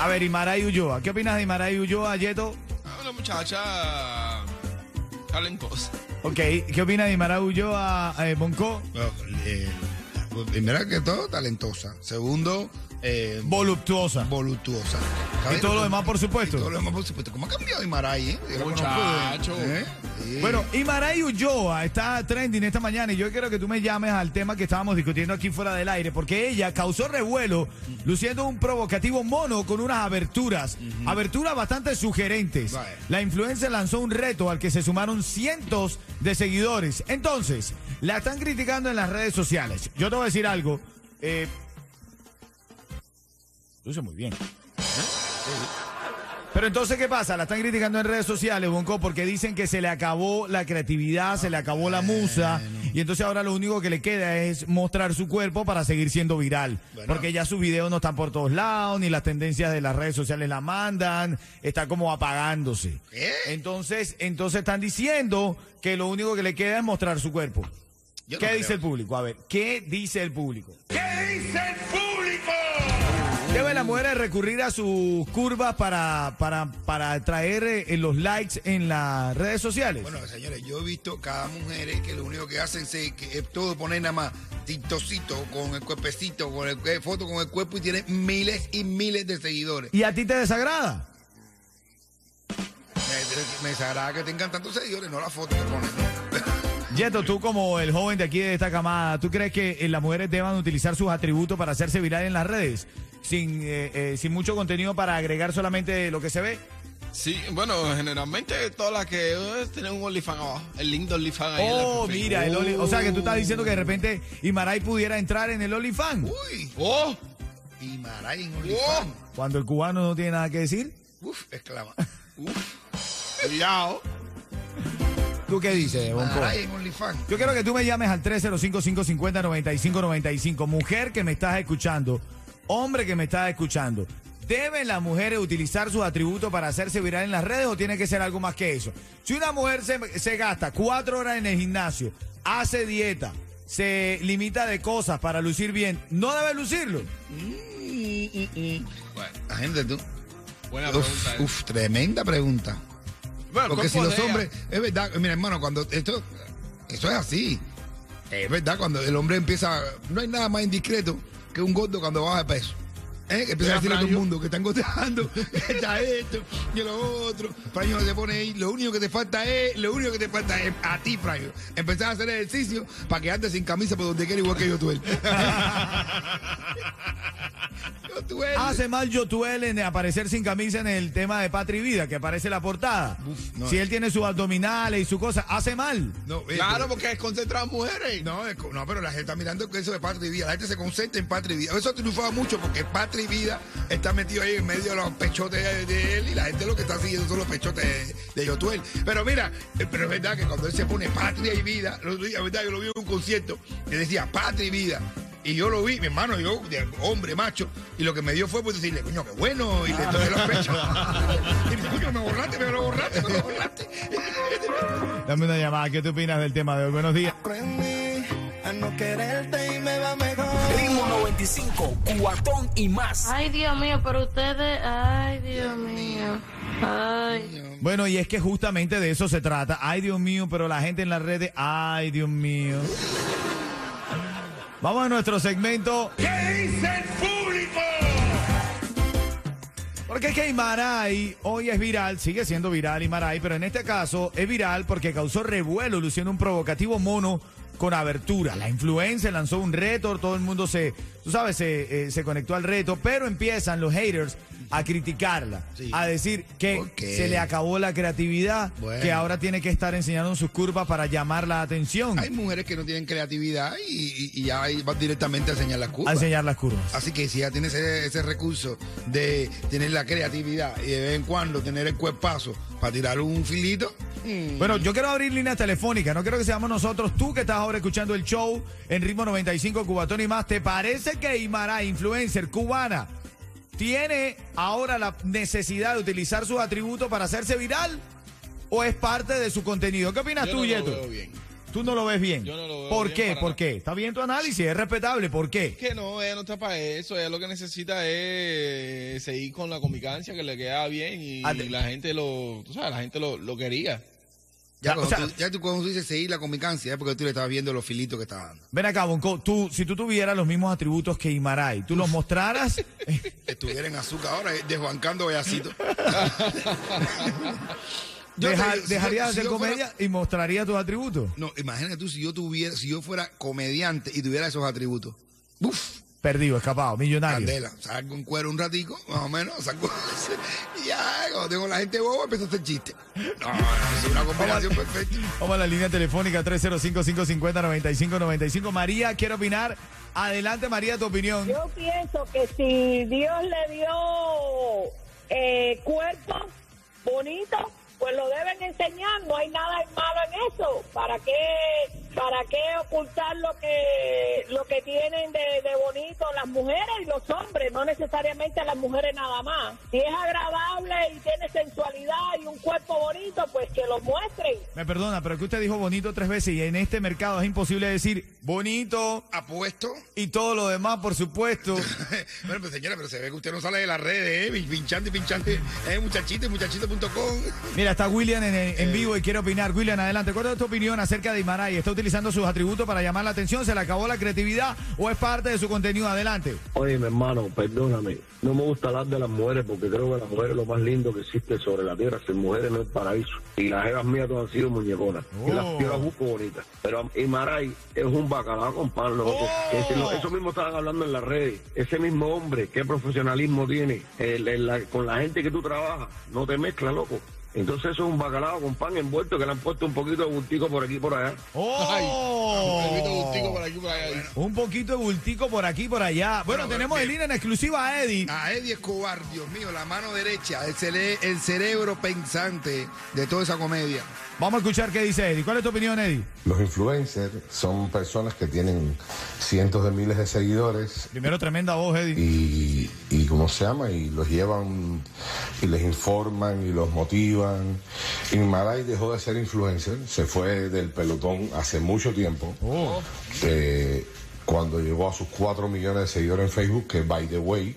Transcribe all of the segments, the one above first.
A ver, Imaray Ulloa. ¿Qué opinas de Imaray Ulloa, Yeto? Ah, Una muchacha talentosa. Ok, ¿qué opinas de Imaray Ulloa, eh, Bonco? Bueno, eh, primero que todo, talentosa. Segundo, eh, Voluptuosa. voluptuosa. Y todo lo demás, por Y supuesto. todo lo demás, por supuesto. ¿Cómo ha cambiado Imaray, eh? Muchacho. ¿eh? Sí. Bueno, Imaray Ulloa está trending esta mañana y yo quiero que tú me llames al tema que estábamos discutiendo aquí fuera del aire, porque ella causó revuelo luciendo un provocativo mono con unas aberturas, aberturas bastante sugerentes. La influencer lanzó un reto al que se sumaron cientos de seguidores. Entonces, la están criticando en las redes sociales. Yo te voy a decir algo. Eh, luce muy bien. Pero entonces, ¿qué pasa? La están criticando en redes sociales, Bonco, porque dicen que se le acabó la creatividad, se le acabó la musa, y entonces ahora lo único que le queda es mostrar su cuerpo para seguir siendo viral. Porque ya sus videos no están por todos lados, ni las tendencias de las redes sociales la mandan, está como apagándose. ¿Qué? Entonces, entonces están diciendo que lo único que le queda es mostrar su cuerpo. Yo no ¿Qué creo. dice el público? A ver, ¿qué dice el público? ¿Qué dice el público? Las mujeres recurrir a sus curvas para, para, para traer eh, los likes en las redes sociales. Bueno, señores, yo he visto cada mujer que lo único que hacen se, que es todo poner nada más tintocito con el cuerpecito, con el eh, foto con el cuerpo y tiene miles y miles de seguidores. ¿Y a ti te desagrada? Me, me desagrada que tengan tantos seguidores, no la foto que ponen. Yeto, tú como el joven de aquí de esta camada, ¿tú crees que eh, las mujeres deban utilizar sus atributos para hacerse viral en las redes? Sin, eh, eh, sin mucho contenido para agregar solamente lo que se ve. Sí, bueno, generalmente todas las que eh, tienen un OnlyFans abajo. El link de OnlyFans ahí. Oh, mira, el Only- o sea que tú estás diciendo que de repente Imaray pudiera entrar en el OnlyFans. Uy, Oh, y Maray en OnlyFans. Cuando el cubano no tiene nada que decir. Uf, exclama. cuidado. ¿Tú qué dices, Bonco? Maray en OnlyFans. Yo quiero que tú me llames al 305-550-9595. Mujer que me estás escuchando, hombre que me estás escuchando. ¿Deben las mujeres utilizar sus atributos para hacerse viral en las redes o tiene que ser algo más que eso? Si una mujer se, se gasta cuatro horas en el gimnasio, hace dieta, se limita de cosas para lucir bien, ¿no debe lucirlo? Bueno, la gente, tú. Buena pregunta. Uf, eh. uf, tremenda pregunta. Bueno, Porque si los hombres, es verdad, mira hermano, cuando esto, eso es así. Es verdad, cuando el hombre empieza, no hay nada más indiscreto que un gordo cuando baja de peso. ¿Eh? Que empieza a decirle a todo el mundo que está engordando, que está esto y lo otro. Fraño se pone ahí, lo único que te falta es, lo único que te falta es a ti, Fraño. Empezar a hacer ejercicio para que andes sin camisa por donde quiera igual que yo tú él. Hace mal Yotuel en aparecer sin camisa en el tema de Patria y Vida, que aparece en la portada. Uf, no. si él tiene sus abdominales y su cosa, hace mal. No, eh, Claro, pero- porque es concentrado mujeres. No, no, pero la gente está mirando eso de Patria y Vida. La gente se concentra en Patria y Vida. Eso ha triunfado mucho porque Patria y Vida está metido ahí en medio de los pechotes de, de él y la gente lo que está siguiendo son los pechotes de, de Yotuel. Pero mira, eh, pero es verdad que cuando él se pone Patria y Vida, día, verdad, yo lo vi en un concierto que decía Patria y Vida. Y yo lo vi, mi hermano, yo, de hombre, macho, y lo que me dio fue pues decirle, coño, qué bueno, y le toqué los pechos. y me coño, me borraste, me lo borraste, me lo borraste. Dame una llamada, ¿qué te opinas del tema de hoy? Buenos días. a no quererte y me va mejor. Ritmo 95, cuatón y más. Ay, Dios mío, pero ustedes, ay, Dios mío. Ay. Bueno, y es que justamente de eso se trata. Ay, Dios mío, pero la gente en las redes, ay, Dios mío. Vamos a nuestro segmento. ¿Qué dice el público? Porque es que Imaray hoy es viral, sigue siendo viral Imaray, pero en este caso es viral porque causó revuelo luciendo un provocativo mono con abertura. La influencia lanzó un reto, todo el mundo se, tú sabes, se, eh, se conectó al reto, pero empiezan los haters a criticarla, Sí. a decir que se le acabó la creatividad, Bueno. que ahora tiene que estar enseñando sus curvas para llamar la atención, Hay mujeres que no tienen creatividad y, y- y ya van directamente a enseñar las a curvas. enseñar las curvas. Así que si ya tienes ese, ese recurso de tener la creatividad y de vez en cuando tener el cuerpazo para tirar un filito, mm, Bueno, yo quiero abrir líneas telefónicas, no quiero que seamos nosotros, tú que estás ahora escuchando el show en ritmo 95 Cubatón y más, ¿te parece que Imara, influencer cubana, tiene ahora la necesidad de utilizar sus atributos para hacerse viral? ¿O es parte de su contenido? ¿Qué opinas Yo tú, no lo Yeto? veo bien. Tú no lo ves bien. Yo no lo veo ¿Por bien qué? ¿Por nada. qué? Está bien tu análisis, es respetable. ¿Por qué? Que no, ella no está para eso. Ella lo que necesita es seguir con la comicancia que le queda bien y, la gente lo, tú sabes, la gente lo, lo quería. Ya, o cuando sea- tú, ya tú cuando tú dices seguir la comicancia es porque tú le estabas viendo los filitos que está dando. Ven acá, Bonco, tú, si tú tuvieras los mismos atributos que Imaray, tú los mostraras, Estuviera en azúcar ahora, eh, desbancando bellacito. Deja- te- dejarías de si hacer fuera- comedia y mostrarías tus atributos. No, imagínate tú si yo tuviera, si yo fuera comediante y tuviera esos atributos. Uf, Perdido, escapado, millonario. candela. Salgo en cuero un ratico, más o menos, salgo. y ya, cuando tengo la gente boba, empiezo a hacer chiste. No, no, es una combinación perfecta. Vamos a la línea telefónica 305-550-9595. María, quiere opinar. Adelante, María, tu opinión. Yo pienso que si Dios le dio eh, cuerpo bonito, pues lo deben enseñar. No hay nada malo en eso. ¿Para qué, para qué ocultar lo que, lo que tienen de, de bonito las mujeres y los hombres? No necesariamente las mujeres nada más. Si es agradable y tiene sensualidad y un cuerpo bonito, pues que lo muestren. Me perdona, pero que usted dijo bonito tres veces y en este mercado es imposible decir bonito Apuesto. y todo lo demás, por supuesto. bueno, pues señora, pero se ve que usted no sale de las redes, ¿eh? Pinchando y pinchando. Eh, muchachito y muchachito.com. Mira, está William en, Eh. en vivo y quiere opinar. William, adelante. ¿Cuál es tu opinión acerca de Imaray? ¿Está utilizando sus atributos para llamar la atención? ¿Se le acabó la creatividad o es parte de su contenido? Adelante. Oye, mi hermano, perdóname. No me gusta hablar de las mujeres porque creo que las mujeres es lo más lindo que existe sobre la tierra. Ser mujeres no es paraíso. Y las jevas mías todas han sido muñeconas. Y las, Oh. yo las busco bonitas. Pero Imaray es un bacalao con pan, loco. Oh. Eso mismo estaban hablando en las redes. Ese mismo hombre, qué profesionalismo tiene el- el- la- con la gente que tú trabajas. No te mezcla, loco. Entonces eso es un bacalao con pan envuelto que le han puesto un poquito de bultico por aquí y por allá. ¡Oh! Ay, un gustico por aquí por allá. Un poquito de bultico por aquí y por allá. Bueno, Bueno, tenemos en línea en exclusiva a Eddie. A Eddie Escobar, Dios mío, la mano derecha, el, cere- el cerebro pensante de toda esa comedia. Vamos a escuchar qué dice Eddie. ¿Cuál es tu opinión, Eddie? Los influencers son personas que tienen cientos de miles de seguidores Primero, tremenda voz, Eddie. y, y ¿cómo se llama? Y los llevan y les informan y los motivan. Y Maray dejó de ser influencer, se fue del pelotón hace mucho tiempo. Oh. Eh, cuando llegó a sus 4 millones de seguidores en Facebook, que by the way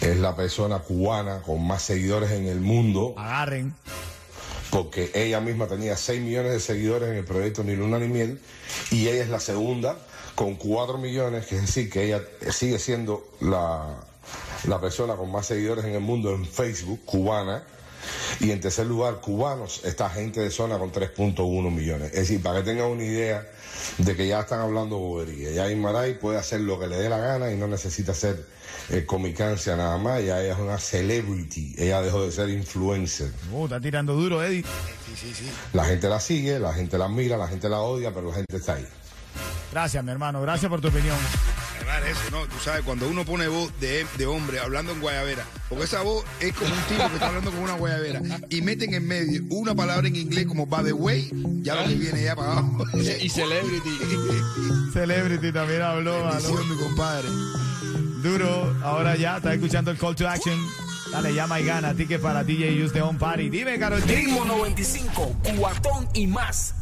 es la persona cubana con más seguidores en el mundo Agarren. porque ella misma tenía 6 millones de seguidores en el proyecto Ni Luna ni Miel y ella es la segunda con 4 millones, que es decir, que ella sigue siendo la, la persona con más seguidores en el mundo en Facebook, cubana. Y en tercer lugar, cubanos, esta gente de zona con 3.1 millones. Es decir, para que tengan una idea de que ya están hablando bobería. Ya Imaray puede hacer lo que le dé la gana y no necesita ser eh, comicancia nada más. Ya ella es una celebrity. Ella dejó de ser influencer. Oh, está tirando duro, Eddie. Sí, sí, sí. La gente la sigue, la gente la mira, la gente la odia, pero la gente está ahí. Gracias, mi hermano. Gracias por tu opinión. Claro, eso, ¿no? Tú sabes, cuando uno pone voz de, de hombre hablando en guayabera, porque esa voz es como un tipo que está hablando con una guayabera, y meten en medio una palabra en inglés como by the way, ya lo que viene ya para abajo. Y Celebrity. Celebrity también habló. habló. Mi compadre. Duro. Ahora ya está escuchando el call to action. Dale, llama y gana. Ticket para DJ Use the Home Party. Dime, Carol. Ritmo 95, cuatón y más.